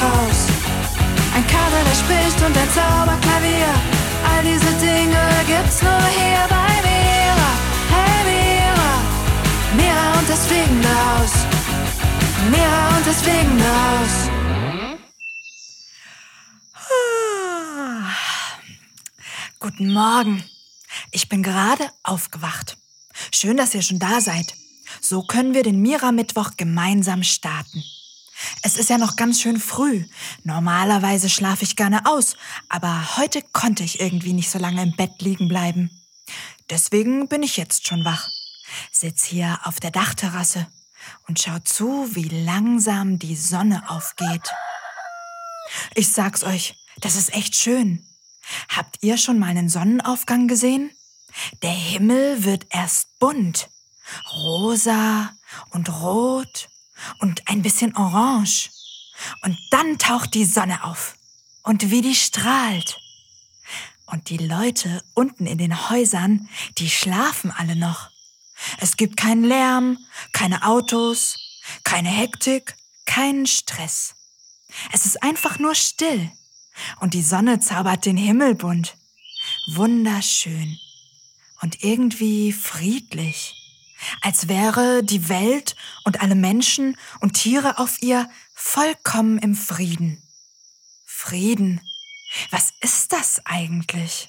Haus. Ein Kater, der spricht und ein Zauberklavier. All diese Dinge gibt's nur hier bei Mira. Hey Mira, Mira und das fliegende Haus. Mira und das fliegende Haus. Guten Morgen. Ich bin gerade aufgewacht. Schön, dass ihr schon da seid. So können wir den Mira-Mittwoch gemeinsam starten. Es ist ja noch ganz schön früh. Normalerweise schlafe ich gerne aus, aber heute konnte ich irgendwie nicht so lange im Bett liegen bleiben. Deswegen bin ich jetzt schon wach. Sitz hier auf der Dachterrasse und schau zu, wie langsam die Sonne aufgeht. Ich sag's euch, das ist echt schön. Habt ihr schon mal einen Sonnenaufgang gesehen? Der Himmel wird erst bunt. Rosa und rot und ein bisschen orange. Und dann taucht die Sonne auf. Und wie die strahlt. Und die Leute unten in den Häusern, die schlafen alle noch. Es gibt keinen Lärm, keine Autos, keine Hektik, keinen Stress. Es ist einfach nur still. Und die Sonne zaubert den Himmel bunt. Wunderschön. Und irgendwie friedlich. Als wäre die Welt und alle Menschen und Tiere auf ihr vollkommen im Frieden. Frieden. Was ist das eigentlich?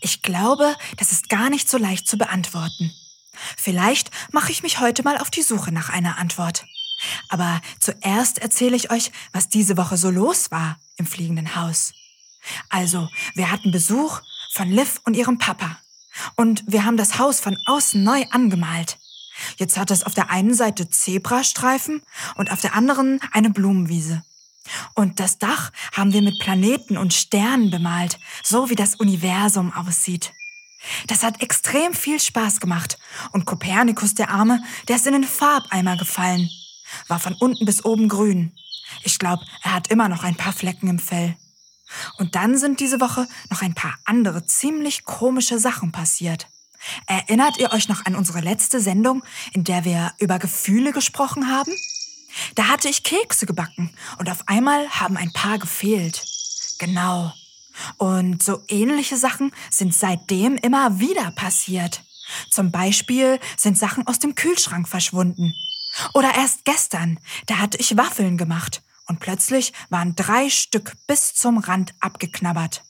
Ich glaube, das ist gar nicht so leicht zu beantworten. Vielleicht mache ich mich heute mal auf die Suche nach einer Antwort. Aber zuerst erzähle ich euch, was diese Woche so los war im fliegenden Haus. Also, wir hatten Besuch von Liv und ihrem Papa. Und wir haben das Haus von außen neu angemalt. Jetzt hat es auf der einen Seite Zebrastreifen und auf der anderen eine Blumenwiese. Und das Dach haben wir mit Planeten und Sternen bemalt, so wie das Universum aussieht. Das hat extrem viel Spaß gemacht. Und Kopernikus, der Arme, der ist in den Farbeimer gefallen. War von unten bis oben grün. Ich glaube, er hat immer noch ein paar Flecken im Fell. Und dann sind diese Woche noch ein paar andere ziemlich komische Sachen passiert. Erinnert ihr euch noch an unsere letzte Sendung, in der wir über Gefühle gesprochen haben? Da hatte ich Kekse gebacken und auf einmal haben ein paar gefehlt. Genau. Und so ähnliche Sachen sind seitdem immer wieder passiert. Zum Beispiel sind Sachen aus dem Kühlschrank verschwunden. Oder erst gestern, da hatte ich Waffeln gemacht und plötzlich waren drei Stück bis zum Rand abgeknabbert.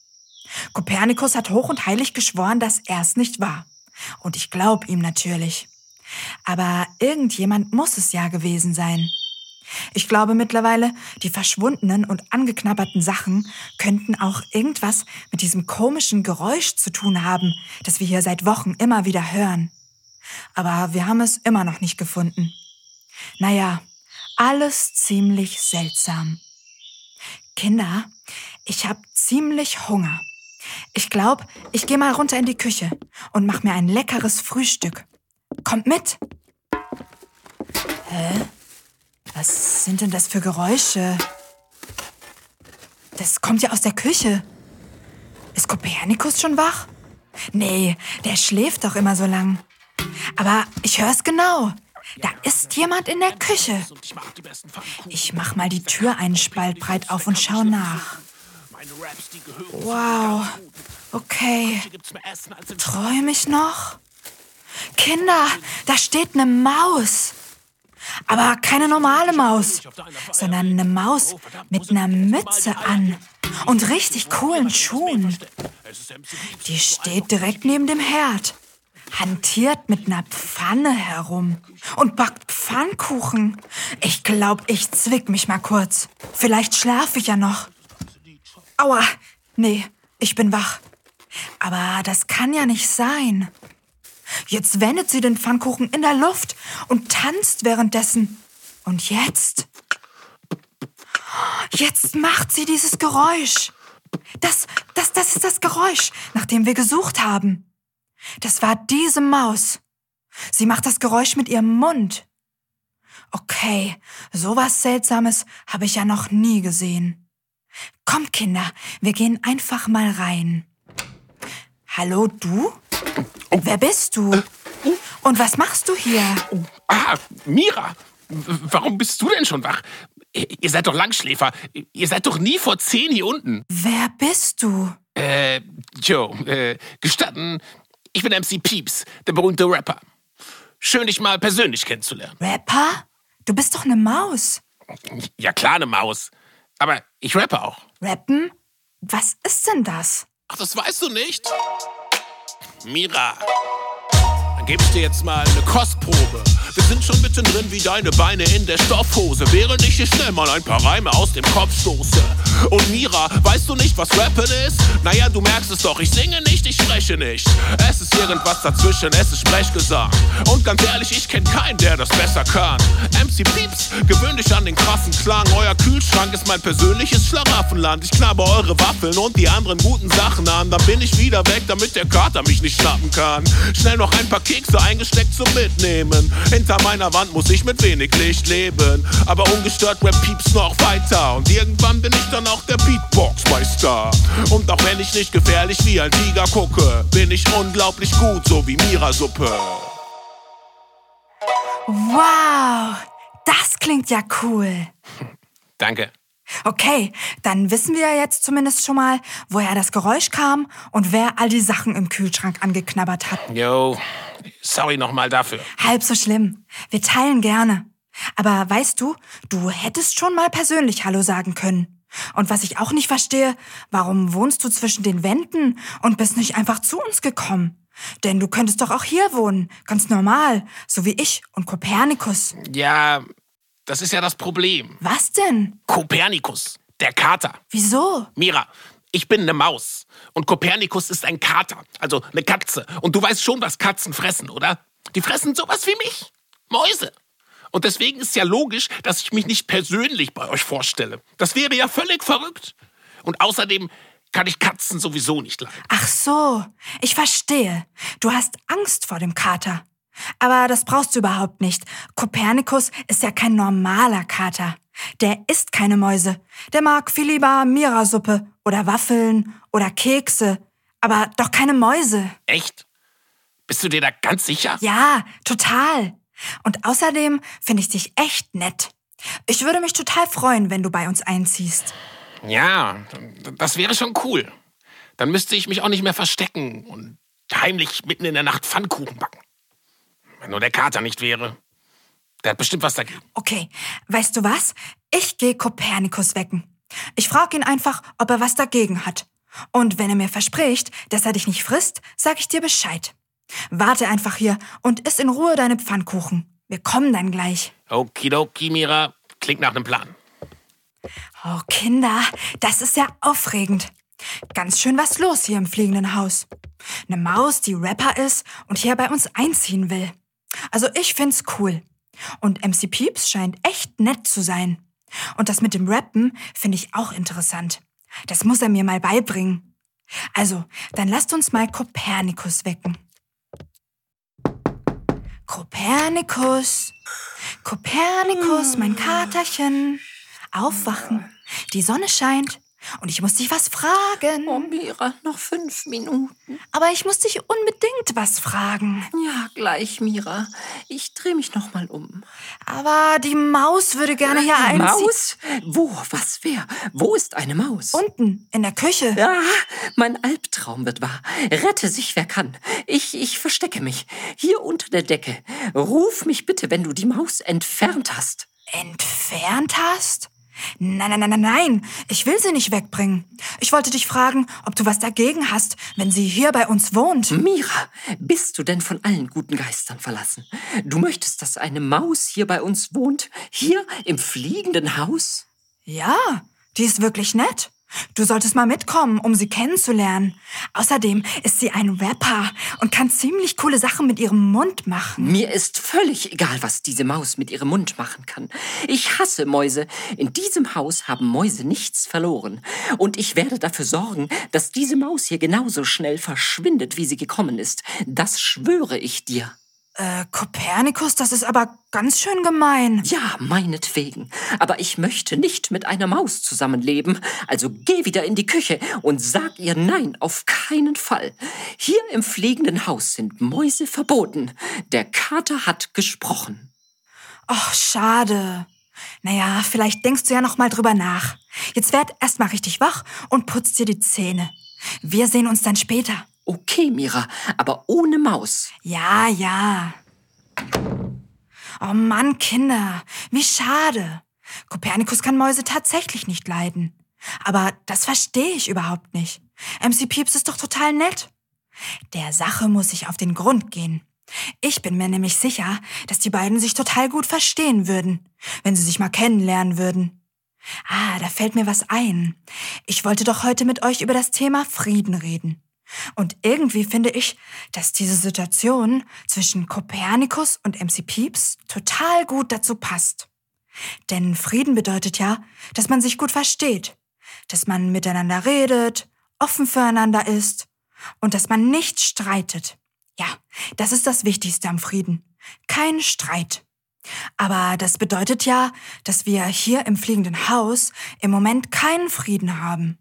Kopernikus hat hoch und heilig geschworen, dass er es nicht war. Und ich glaub ihm natürlich. Aber irgendjemand muss es ja gewesen sein. Ich glaube mittlerweile, die verschwundenen und angeknabberten Sachen könnten auch irgendwas mit diesem komischen Geräusch zu tun haben, das wir hier seit Wochen immer wieder hören. Aber wir haben es immer noch nicht gefunden. Naja, alles ziemlich seltsam. Kinder, ich habe ziemlich Hunger. Ich glaube, ich gehe mal runter in die Küche und mach mir ein leckeres Frühstück. Kommt mit! Hä? Was sind denn das für Geräusche? Das kommt ja aus der Küche. Ist Kopernikus schon wach? Nee, der schläft doch immer so lang. Aber ich hör's genau. Da ist jemand in der Küche. Ich mach mal die Tür einen Spalt breit auf und schau nach. Wow. Okay. Träum ich noch? Kinder, da steht eine Maus. Aber keine normale Maus, sondern eine Maus mit einer Mütze an und richtig coolen Schuhen. Die steht direkt neben dem Herd hantiert mit einer Pfanne herum und backt Pfannkuchen. Ich glaub, ich zwick mich mal kurz. Vielleicht schlafe ich ja noch. Aua, nee, ich bin wach. Aber das kann ja nicht sein. Jetzt wendet sie den Pfannkuchen in der Luft und tanzt währenddessen. Und jetzt? Jetzt macht sie dieses Geräusch. Das, das, das ist das Geräusch, nach dem wir gesucht haben. Das war diese Maus. Sie macht das Geräusch mit ihrem Mund. Okay, sowas Seltsames habe ich ja noch nie gesehen. Kommt, Kinder, wir gehen einfach mal rein. Hallo, du? Oh. Wer bist du? Und was machst du hier? Oh. Ah, Mira, warum bist du denn schon wach? Ihr seid doch Langschläfer. Ihr seid doch nie vor zehn hier unten. Wer bist du? Äh, Joe, äh, gestatten, ich bin MC Peeps, der berühmte Rapper. Schön, dich mal persönlich kennenzulernen. Rapper? Du bist doch eine Maus. Ja, klar, eine Maus. Aber ich rappe auch. Rappen? Was ist denn das? Ach, das weißt du nicht? Mira, dann ich dir jetzt mal eine Kostprobe. Wir sind schon mittendrin wie deine Beine in der Stoffhose. Während ich hier schnell mal ein paar Reime aus dem Kopf stoße. Und Mira, weißt du nicht, was Rappen ist? Naja, du merkst es doch, ich singe nicht, ich spreche nicht. Es ist irgendwas dazwischen, es ist Sprechgesang. Und ganz ehrlich, ich kenn keinen, der das besser kann. MC Pieps, gewöhn dich an den krassen Klang. Euer Kühlschrank ist mein persönliches Schlaraffenland. Ich knabber eure Waffeln und die anderen guten Sachen an. Dann bin ich wieder weg, damit der Kater mich nicht schnappen kann. Schnell noch ein paar Kekse eingesteckt zum Mitnehmen. Hinter meiner Wand muss ich mit wenig Licht leben. Aber ungestört rap Pieps noch weiter. Und irgendwann bin ich dann auch der Beatbox-Meister. Und auch wenn ich nicht gefährlich wie ein Tiger gucke, bin ich unglaublich gut, so wie Mira-Suppe. Wow, das klingt ja cool. Danke. Okay, dann wissen wir ja jetzt zumindest schon mal, woher das Geräusch kam und wer all die Sachen im Kühlschrank angeknabbert hat. Yo, sorry nochmal dafür. Halb so schlimm. Wir teilen gerne. Aber weißt du, du hättest schon mal persönlich Hallo sagen können. Und was ich auch nicht verstehe, warum wohnst du zwischen den Wänden und bist nicht einfach zu uns gekommen? Denn du könntest doch auch hier wohnen, ganz normal, so wie ich und Kopernikus. Ja, das ist ja das Problem. Was denn? Kopernikus, der Kater. Wieso? Mira, ich bin eine Maus und Kopernikus ist ein Kater, also eine Katze. Und du weißt schon, was Katzen fressen, oder? Die fressen sowas wie mich. Mäuse. Und deswegen ist ja logisch, dass ich mich nicht persönlich bei euch vorstelle. Das wäre ja völlig verrückt. Und außerdem kann ich Katzen sowieso nicht leiden. Ach so, ich verstehe. Du hast Angst vor dem Kater. Aber das brauchst du überhaupt nicht. Kopernikus ist ja kein normaler Kater. Der isst keine Mäuse. Der mag viel lieber Mirasuppe oder Waffeln oder Kekse. Aber doch keine Mäuse. Echt? Bist du dir da ganz sicher? Ja, total. Und außerdem finde ich dich echt nett. Ich würde mich total freuen, wenn du bei uns einziehst. Ja, das wäre schon cool. Dann müsste ich mich auch nicht mehr verstecken und heimlich mitten in der Nacht Pfannkuchen backen. Wenn nur der Kater nicht wäre. Der hat bestimmt was dagegen. Okay, weißt du was? Ich gehe Kopernikus wecken. Ich frage ihn einfach, ob er was dagegen hat. Und wenn er mir verspricht, dass er dich nicht frisst, sag ich dir Bescheid. Warte einfach hier und iss in Ruhe deine Pfannkuchen. Wir kommen dann gleich. Okidoki, Mira. Klingt nach einem Plan. Oh, Kinder, das ist ja aufregend. Ganz schön was los hier im fliegenden Haus. Eine Maus, die Rapper ist und hier bei uns einziehen will. Also ich find's cool. Und MC Peeps scheint echt nett zu sein. Und das mit dem Rappen finde ich auch interessant. Das muss er mir mal beibringen. Also, dann lasst uns mal Kopernikus wecken. Kopernikus, Kopernikus, mein Katerchen. Aufwachen. Die Sonne scheint. Und ich muss dich was fragen. Oh, Mira, noch fünf Minuten. Aber ich muss dich unbedingt was fragen. Ja, gleich, Mira. Ich drehe mich noch mal um. Aber die Maus würde gerne hier einziehen. Maus? Wo? Was? Wer? Wo ist eine Maus? Unten, in der Küche. Ja, mein Albtraum wird wahr. Rette sich, wer kann. Ich, ich verstecke mich. Hier unter der Decke. Ruf mich bitte, wenn du die Maus entfernt hast. Entfernt hast? Nein, nein, nein, nein, nein. Ich will sie nicht wegbringen. Ich wollte dich fragen, ob du was dagegen hast, wenn sie hier bei uns wohnt. Mira, bist du denn von allen guten Geistern verlassen? Du möchtest, dass eine Maus hier bei uns wohnt? Hier im fliegenden Haus? Ja, die ist wirklich nett. Du solltest mal mitkommen, um sie kennenzulernen. Außerdem ist sie ein Rapper und kann ziemlich coole Sachen mit ihrem Mund machen. Mir ist völlig egal, was diese Maus mit ihrem Mund machen kann. Ich hasse Mäuse. In diesem Haus haben Mäuse nichts verloren. Und ich werde dafür sorgen, dass diese Maus hier genauso schnell verschwindet, wie sie gekommen ist. Das schwöre ich dir. Äh, Kopernikus, das ist aber ganz schön gemein. Ja, meinetwegen. Aber ich möchte nicht mit einer Maus zusammenleben. Also geh wieder in die Küche und sag ihr Nein, auf keinen Fall. Hier im fliegenden Haus sind Mäuse verboten. Der Kater hat gesprochen. Ach, schade. Naja, vielleicht denkst du ja noch mal drüber nach. Jetzt werd erst mal richtig wach und putz dir die Zähne. Wir sehen uns dann später. Okay, Mira, aber ohne Maus. Ja, ja. Oh Mann, Kinder, wie schade. Kopernikus kann Mäuse tatsächlich nicht leiden. Aber das verstehe ich überhaupt nicht. MC Pieps ist doch total nett. Der Sache muss ich auf den Grund gehen. Ich bin mir nämlich sicher, dass die beiden sich total gut verstehen würden, wenn sie sich mal kennenlernen würden. Ah, da fällt mir was ein. Ich wollte doch heute mit euch über das Thema Frieden reden. Und irgendwie finde ich, dass diese Situation zwischen Kopernikus und MC Pieps total gut dazu passt. Denn Frieden bedeutet ja, dass man sich gut versteht, dass man miteinander redet, offen füreinander ist und dass man nicht streitet. Ja, das ist das Wichtigste am Frieden. Kein Streit. Aber das bedeutet ja, dass wir hier im fliegenden Haus im Moment keinen Frieden haben.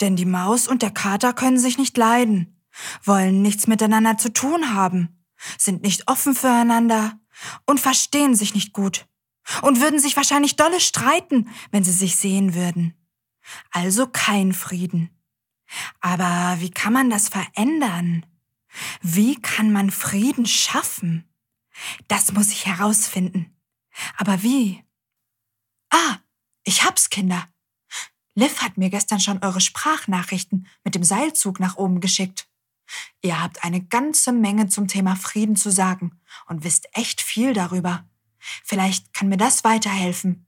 Denn die Maus und der Kater können sich nicht leiden, wollen nichts miteinander zu tun haben, sind nicht offen füreinander und verstehen sich nicht gut und würden sich wahrscheinlich dolle streiten, wenn sie sich sehen würden. Also kein Frieden. Aber wie kann man das verändern? Wie kann man Frieden schaffen? Das muss ich herausfinden. Aber wie? Ah, ich hab's, Kinder. Liv hat mir gestern schon eure Sprachnachrichten mit dem Seilzug nach oben geschickt. Ihr habt eine ganze Menge zum Thema Frieden zu sagen und wisst echt viel darüber. Vielleicht kann mir das weiterhelfen.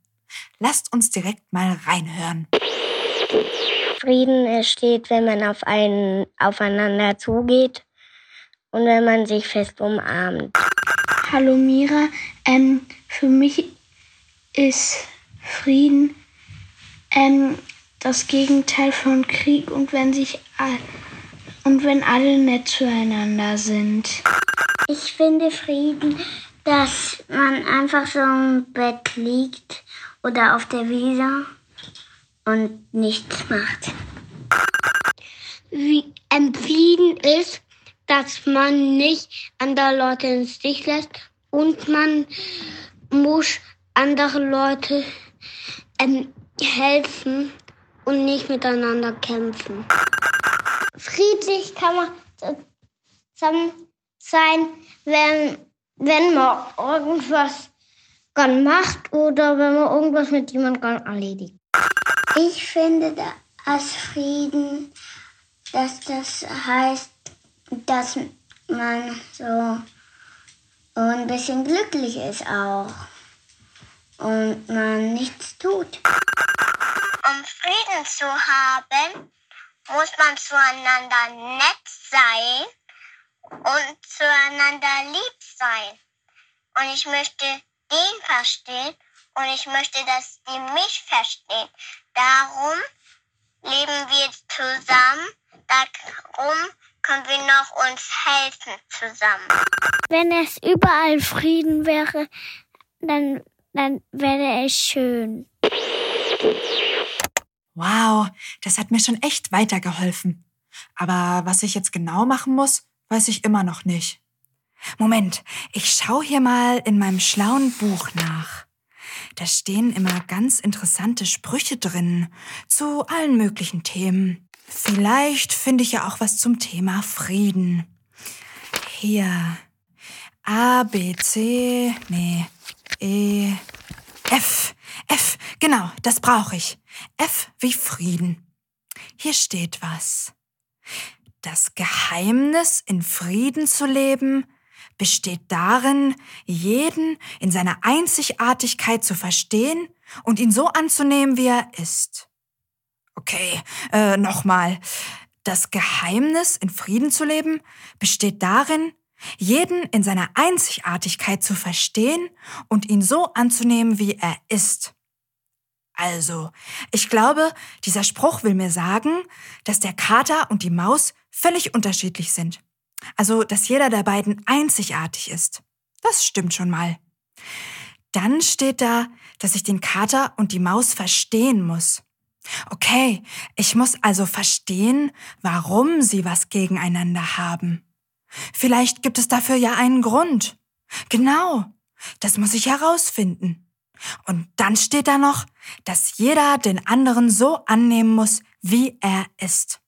Lasst uns direkt mal reinhören. Frieden entsteht, wenn man auf einen aufeinander zugeht und wenn man sich fest umarmt. Hallo Mira, ähm, für mich ist Frieden ähm, das Gegenteil von Krieg und wenn sich und wenn alle nett zueinander sind. Ich finde Frieden, dass man einfach so im Bett liegt oder auf der Wiese und nichts macht. Wie ein Frieden ist, dass man nicht andere Leute im Stich lässt und man muss andere Leute ähm, helfen und nicht miteinander kämpfen. Friedlich kann man zusammen sein, wenn, wenn man irgendwas macht oder wenn man irgendwas mit jemandem erledigt. Ich finde als Frieden, dass das heißt, dass man so ein bisschen glücklich ist auch und man nichts tut. Um Frieden zu haben, muss man zueinander nett sein und zueinander lieb sein. Und ich möchte den verstehen und ich möchte, dass die mich verstehen. Darum leben wir zusammen. Darum können wir noch uns helfen zusammen. Wenn es überall Frieden wäre, dann, dann wäre es schön. Wow, das hat mir schon echt weitergeholfen. Aber was ich jetzt genau machen muss, weiß ich immer noch nicht. Moment, ich schau hier mal in meinem schlauen Buch nach. Da stehen immer ganz interessante Sprüche drin zu allen möglichen Themen. Vielleicht finde ich ja auch was zum Thema Frieden. Hier. A, B, C, nee, E, F. F, genau, das brauche ich. F wie Frieden. Hier steht was. Das Geheimnis, in Frieden zu leben, besteht darin, jeden in seiner Einzigartigkeit zu verstehen und ihn so anzunehmen, wie er ist. Okay, äh, nochmal. Das Geheimnis, in Frieden zu leben, besteht darin, jeden in seiner Einzigartigkeit zu verstehen und ihn so anzunehmen, wie er ist. Also, ich glaube, dieser Spruch will mir sagen, dass der Kater und die Maus völlig unterschiedlich sind. Also, dass jeder der beiden einzigartig ist. Das stimmt schon mal. Dann steht da, dass ich den Kater und die Maus verstehen muss. Okay, ich muss also verstehen, warum sie was gegeneinander haben. Vielleicht gibt es dafür ja einen Grund. Genau, das muss ich herausfinden. Und dann steht da noch, dass jeder den anderen so annehmen muss, wie er ist.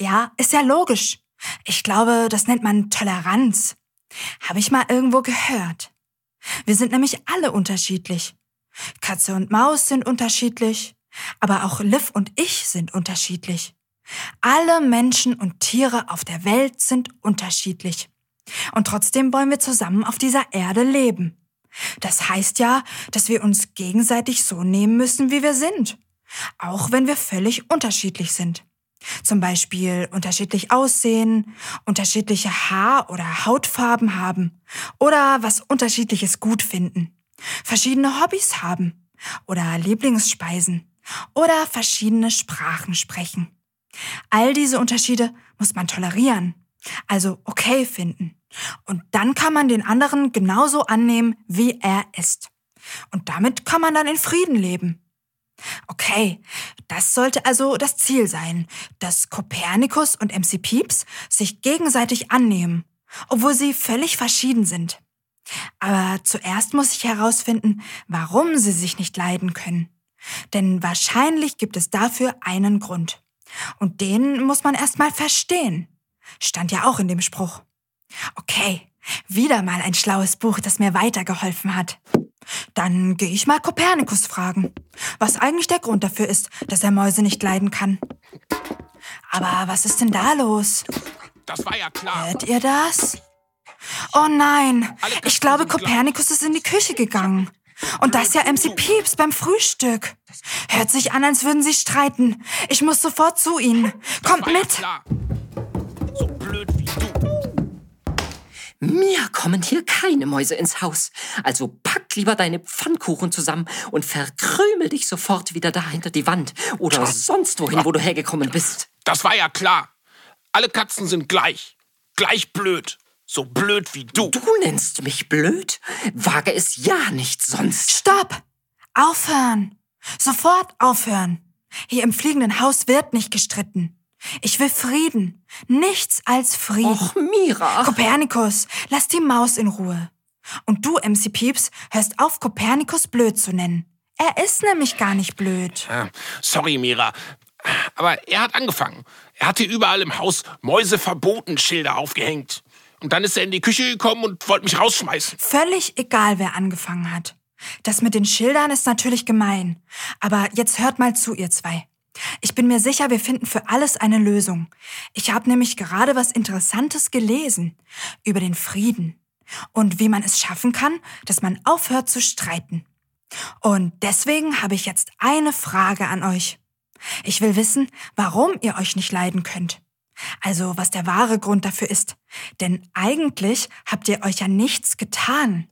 Ja, ist ja logisch. Ich glaube, das nennt man Toleranz. Habe ich mal irgendwo gehört. Wir sind nämlich alle unterschiedlich. Katze und Maus sind unterschiedlich, aber auch Liv und ich sind unterschiedlich. Alle Menschen und Tiere auf der Welt sind unterschiedlich. Und trotzdem wollen wir zusammen auf dieser Erde leben. Das heißt ja, dass wir uns gegenseitig so nehmen müssen, wie wir sind. Auch wenn wir völlig unterschiedlich sind. Zum Beispiel unterschiedlich aussehen, unterschiedliche Haar- oder Hautfarben haben oder was unterschiedliches gut finden, verschiedene Hobbys haben oder Lieblingsspeisen oder verschiedene Sprachen sprechen. All diese Unterschiede muss man tolerieren, also okay finden. Und dann kann man den anderen genauso annehmen, wie er ist. Und damit kann man dann in Frieden leben. Okay, das sollte also das Ziel sein, dass Kopernikus und MC Pieps sich gegenseitig annehmen, obwohl sie völlig verschieden sind. Aber zuerst muss ich herausfinden, warum sie sich nicht leiden können. Denn wahrscheinlich gibt es dafür einen Grund. Und den muss man erstmal verstehen. Stand ja auch in dem Spruch. Okay, wieder mal ein schlaues Buch, das mir weitergeholfen hat. Dann gehe ich mal Kopernikus fragen, was eigentlich der Grund dafür ist, dass er Mäuse nicht leiden kann. Aber was ist denn da los? Das war ja klar. Hört ihr das? Oh nein, ich glaube, Kopernikus ist in die Küche gegangen. Und das ja MC Pieps beim Frühstück. Hört sich an, als würden sie streiten. Ich muss sofort zu ihnen. Kommt mit. So blöd wie du. Mir kommen hier keine Mäuse ins Haus. Also pack lieber deine Pfannkuchen zusammen und verkrümel dich sofort wieder da hinter die Wand oder sonst wohin, wo du hergekommen bist. Das war ja klar. Alle Katzen sind gleich. Gleich blöd. So blöd wie du. Du nennst mich blöd? Wage es ja nicht sonst. Stopp! Aufhören! Sofort aufhören! Hier im fliegenden Haus wird nicht gestritten. Ich will Frieden. Nichts als Frieden. Och, Mira. Kopernikus, lass die Maus in Ruhe. Und du, MC Pieps, hörst auf, Kopernikus blöd zu nennen. Er ist nämlich gar nicht blöd. Sorry, Mira. Aber er hat angefangen. Er hat hier überall im Haus Mäuseverboten-Schilder aufgehängt. Und dann ist er in die Küche gekommen und wollte mich rausschmeißen. Völlig egal, wer angefangen hat. Das mit den Schildern ist natürlich gemein. Aber jetzt hört mal zu, ihr zwei. Ich bin mir sicher, wir finden für alles eine Lösung. Ich habe nämlich gerade was Interessantes gelesen über den Frieden und wie man es schaffen kann, dass man aufhört zu streiten. Und deswegen habe ich jetzt eine Frage an euch. Ich will wissen, warum ihr euch nicht leiden könnt. Also was der wahre Grund dafür ist. Denn eigentlich habt ihr euch ja nichts getan.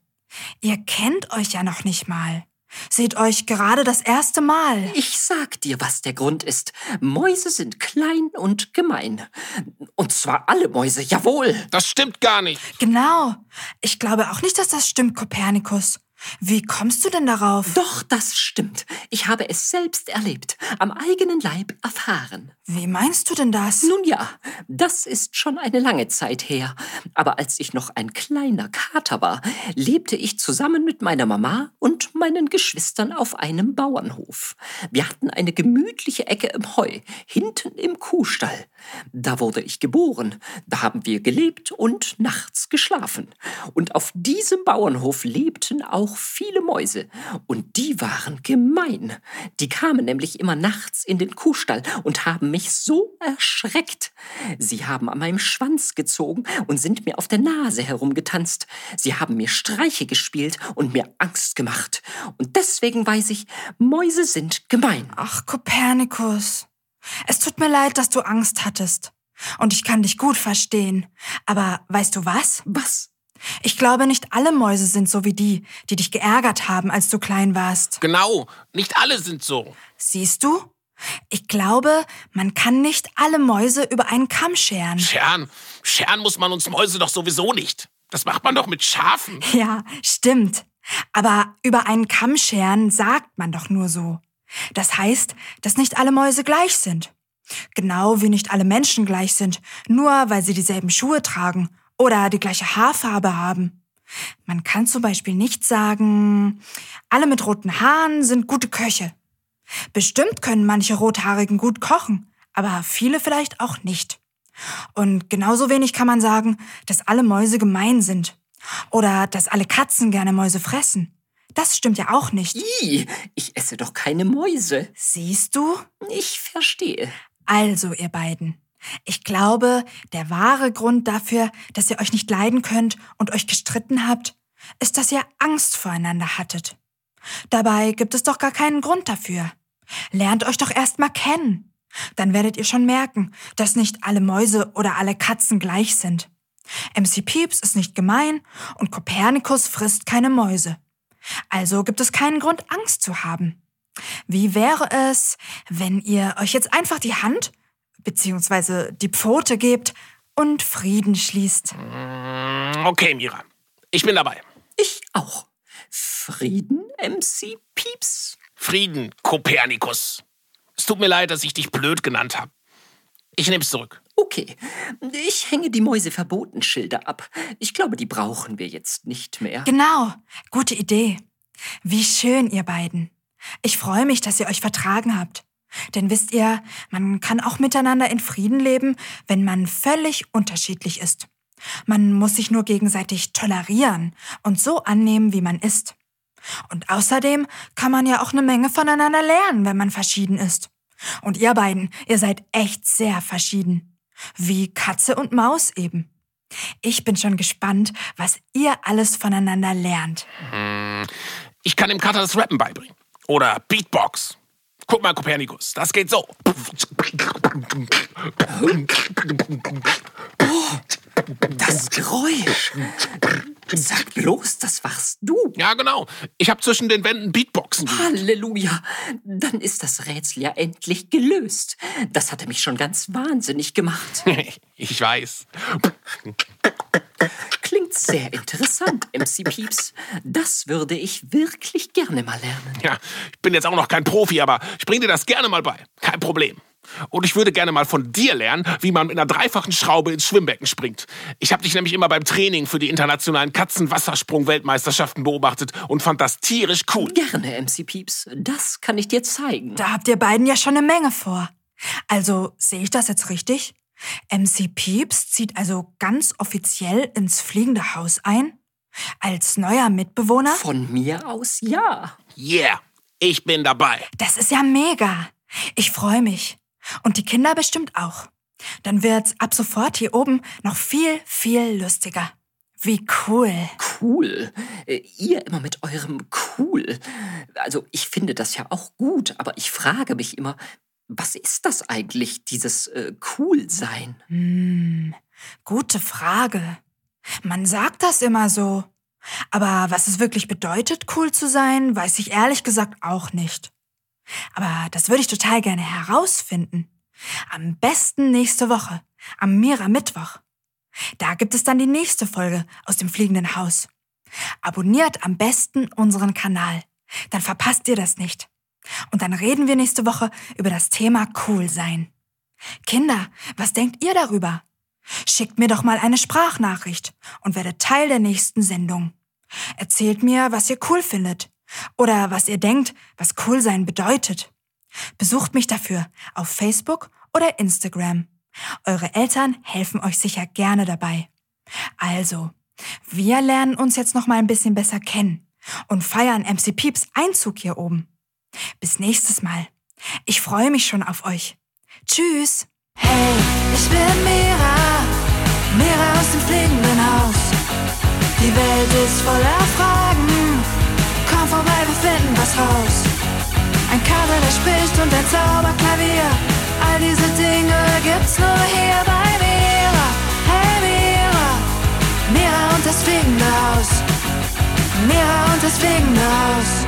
Ihr kennt euch ja noch nicht mal. Seht euch gerade das erste Mal. Ich sag dir, was der Grund ist. Mäuse sind klein und gemein. Und zwar alle Mäuse, jawohl. Das stimmt gar nicht. Genau. Ich glaube auch nicht, dass das stimmt, Kopernikus. Wie kommst du denn darauf? Doch, das stimmt. Ich habe es selbst erlebt, am eigenen Leib erfahren. Wie meinst du denn das? Nun ja, das ist schon eine lange Zeit her. Aber als ich noch ein kleiner Kater war, lebte ich zusammen mit meiner Mama und meinen Geschwistern auf einem Bauernhof. Wir hatten eine gemütliche Ecke im Heu, hinten im Kuhstall. Da wurde ich geboren, da haben wir gelebt und nachts geschlafen. Und auf diesem Bauernhof lebten auch viele Mäuse. Und die waren gemein. Die kamen nämlich immer nachts in den Kuhstall und haben mich so erschreckt. Sie haben an meinem Schwanz gezogen und sind mir auf der Nase herumgetanzt. Sie haben mir Streiche gespielt und mir Angst gemacht. Und deswegen weiß ich, Mäuse sind gemein. Ach, Kopernikus. Es tut mir leid, dass du Angst hattest. Und ich kann dich gut verstehen. Aber weißt du was? Was? Ich glaube, nicht alle Mäuse sind so wie die, die dich geärgert haben, als du klein warst. Genau, nicht alle sind so. Siehst du? Ich glaube, man kann nicht alle Mäuse über einen Kamm scheren. Scheren? Scheren muss man uns Mäuse doch sowieso nicht. Das macht man doch mit Schafen. Ja, stimmt. Aber über einen Kamm scheren sagt man doch nur so. Das heißt, dass nicht alle Mäuse gleich sind. Genau wie nicht alle Menschen gleich sind, nur weil sie dieselben Schuhe tragen oder die gleiche Haarfarbe haben. Man kann zum Beispiel nicht sagen, alle mit roten Haaren sind gute Köche. Bestimmt können manche Rothaarigen gut kochen, aber viele vielleicht auch nicht. Und genauso wenig kann man sagen, dass alle Mäuse gemein sind. Oder dass alle Katzen gerne Mäuse fressen. Das stimmt ja auch nicht. I, ich esse doch keine Mäuse. Siehst du? Ich verstehe. Also, ihr beiden. Ich glaube, der wahre Grund dafür, dass ihr euch nicht leiden könnt und euch gestritten habt, ist, dass ihr Angst voreinander hattet. Dabei gibt es doch gar keinen Grund dafür. Lernt euch doch erst mal kennen. Dann werdet ihr schon merken, dass nicht alle Mäuse oder alle Katzen gleich sind. MC Pieps ist nicht gemein und Kopernikus frisst keine Mäuse. Also gibt es keinen Grund, Angst zu haben. Wie wäre es, wenn ihr euch jetzt einfach die Hand bzw. die Pfote gebt und Frieden schließt? Mm, okay, Mira. Ich bin dabei. Ich auch. Frieden, MC Pieps? Frieden, Kopernikus. Es tut mir leid, dass ich dich blöd genannt habe. Ich nehm's zurück. Okay, ich hänge die Mäuseverbotenschilder ab. Ich glaube, die brauchen wir jetzt nicht mehr. Genau, gute Idee. Wie schön, ihr beiden. Ich freue mich, dass ihr euch vertragen habt. Denn wisst ihr, man kann auch miteinander in Frieden leben, wenn man völlig unterschiedlich ist. Man muss sich nur gegenseitig tolerieren und so annehmen, wie man ist. Und außerdem kann man ja auch eine Menge voneinander lernen, wenn man verschieden ist. Und ihr beiden, ihr seid echt sehr verschieden. Wie Katze und Maus eben. Ich bin schon gespannt, was ihr alles voneinander lernt. Hm, ich kann dem Kater das Rappen beibringen. Oder Beatbox. Guck mal, Kopernikus, das geht so. Oh, das Geräusch. Sag bloß, das warst du. Ja, genau. Ich habe zwischen den Wänden Beatboxen. Halleluja. Dann ist das Rätsel ja endlich gelöst. Das hatte mich schon ganz wahnsinnig gemacht. ich weiß. Klingt sehr interessant, MC Pieps. Das würde ich wirklich gerne mal lernen. Ja, ich bin jetzt auch noch kein Profi, aber ich bring dir das gerne mal bei. Kein Problem. Und ich würde gerne mal von dir lernen, wie man mit einer dreifachen Schraube ins Schwimmbecken springt. Ich habe dich nämlich immer beim Training für die internationalen Katzenwassersprung-Weltmeisterschaften beobachtet und fand das tierisch cool. Gerne, MC Pieps. Das kann ich dir zeigen. Da habt ihr beiden ja schon eine Menge vor. Also, sehe ich das jetzt richtig? MC Pieps zieht also ganz offiziell ins fliegende Haus ein? Als neuer Mitbewohner? Von mir aus ja. Yeah, ich bin dabei. Das ist ja mega. Ich freue mich. Und die Kinder bestimmt auch. Dann wird's ab sofort hier oben noch viel, viel lustiger. Wie cool. Cool. Äh, ihr immer mit eurem cool. Also ich finde das ja auch gut, aber ich frage mich immer, was ist das eigentlich, dieses äh, Cool-Sein? Hm, gute Frage. Man sagt das immer so. Aber was es wirklich bedeutet, cool zu sein, weiß ich ehrlich gesagt auch nicht. Aber das würde ich total gerne herausfinden. Am besten nächste Woche, am Mira Mittwoch. Da gibt es dann die nächste Folge aus dem fliegenden Haus. Abonniert am besten unseren Kanal. Dann verpasst ihr das nicht. Und dann reden wir nächste Woche über das Thema Cool sein. Kinder, was denkt ihr darüber? Schickt mir doch mal eine Sprachnachricht und werdet Teil der nächsten Sendung. Erzählt mir, was ihr cool findet oder was ihr denkt, was cool sein bedeutet. Besucht mich dafür auf Facebook oder Instagram. Eure Eltern helfen euch sicher gerne dabei. Also, wir lernen uns jetzt noch mal ein bisschen besser kennen und feiern MC Pieps Einzug hier oben. Bis nächstes Mal. Ich freue mich schon auf euch. Tschüss. Hey, ich bin Mira, Mira aus dem fliegenden Haus. Die Welt ist voller Fragen. Komm vorbei, wir finden was raus. Ein Kater, der spricht und ein Zauberklavier. All diese Dinge gibt's nur hier bei Mira. Hey Mira, Mira und das fliegende Haus. Mira und das fliegende Haus.